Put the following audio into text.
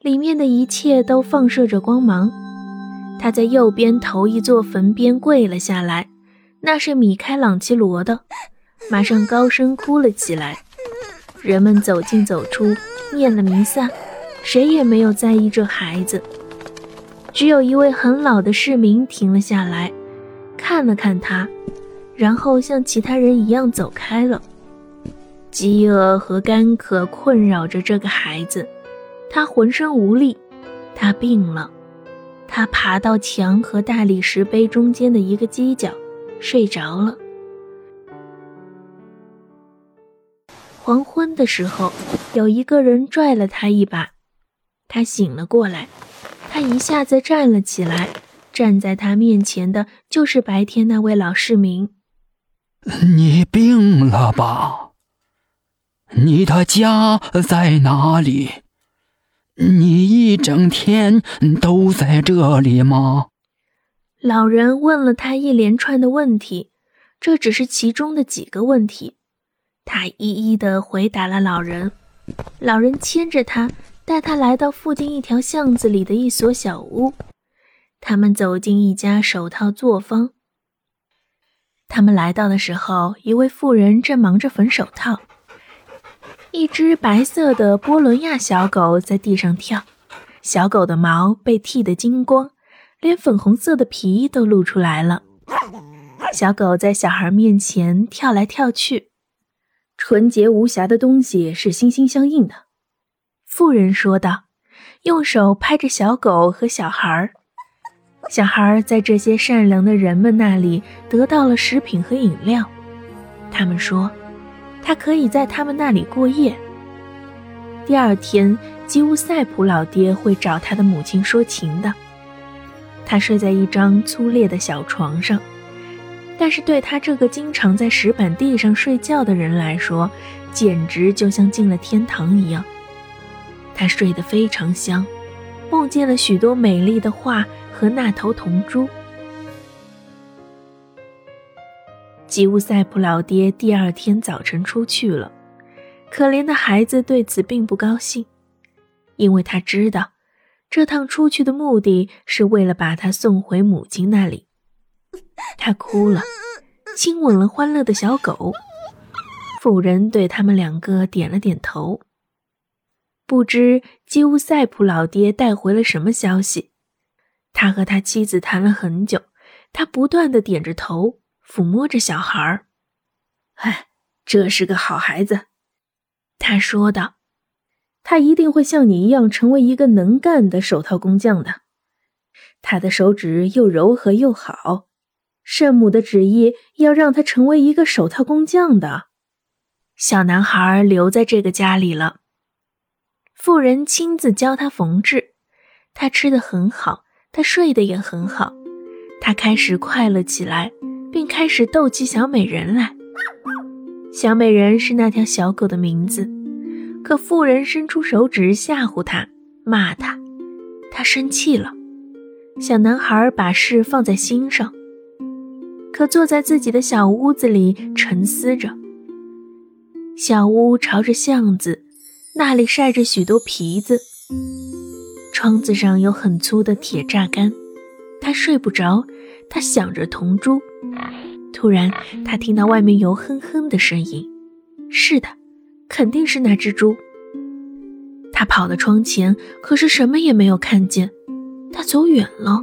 里面的一切都放射着光芒。他在右边头一座坟边跪了下来，那是米开朗基罗的，马上高声哭了起来。人们走进走出，念了弥撒，谁也没有在意这孩子。只有一位很老的市民停了下来，看了看他，然后像其他人一样走开了。饥饿和干渴困扰着这个孩子，他浑身无力，他病了。他爬到墙和大理石碑中间的一个犄角，睡着了。黄昏的时候，有一个人拽了他一把，他醒了过来。他一下子站了起来，站在他面前的就是白天那位老市民。你病了吧？你的家在哪里？你一整天都在这里吗？老人问了他一连串的问题，这只是其中的几个问题。他一一的回答了老人。老人牵着他。带他来到附近一条巷子里的一所小屋，他们走进一家手套作坊。他们来到的时候，一位妇人正忙着缝手套。一只白色的波伦亚小狗在地上跳，小狗的毛被剃得精光，连粉红色的皮都露出来了。小狗在小孩面前跳来跳去。纯洁无瑕的东西是心心相印的。妇人说道，用手拍着小狗和小孩。小孩在这些善良的人们那里得到了食品和饮料。他们说，他可以在他们那里过夜。第二天，吉乌塞普老爹会找他的母亲说情的。他睡在一张粗劣的小床上，但是对他这个经常在石板地上睡觉的人来说，简直就像进了天堂一样。他睡得非常香，梦见了许多美丽的画和那头铜猪。吉乌塞普老爹第二天早晨出去了，可怜的孩子对此并不高兴，因为他知道这趟出去的目的是为了把他送回母亲那里。他哭了，亲吻了欢乐的小狗。妇人对他们两个点了点头。不知基乌塞普老爹带回了什么消息？他和他妻子谈了很久，他不断的点着头，抚摸着小孩儿。哎，这是个好孩子，他说道。他一定会像你一样成为一个能干的手套工匠的。他的手指又柔和又好，圣母的旨意要让他成为一个手套工匠的。小男孩留在这个家里了。妇人亲自教他缝制，他吃得很好，他睡得也很好，他开始快乐起来，并开始逗起小美人来。小美人是那条小狗的名字，可妇人伸出手指吓唬他，骂他，他生气了。小男孩把事放在心上，可坐在自己的小屋子里沉思着。小屋朝着巷子。那里晒着许多皮子，窗子上有很粗的铁栅杆。他睡不着，他想着铜珠。突然，他听到外面有哼哼的声音。是的，肯定是那只猪。他跑到窗前，可是什么也没有看见。他走远了。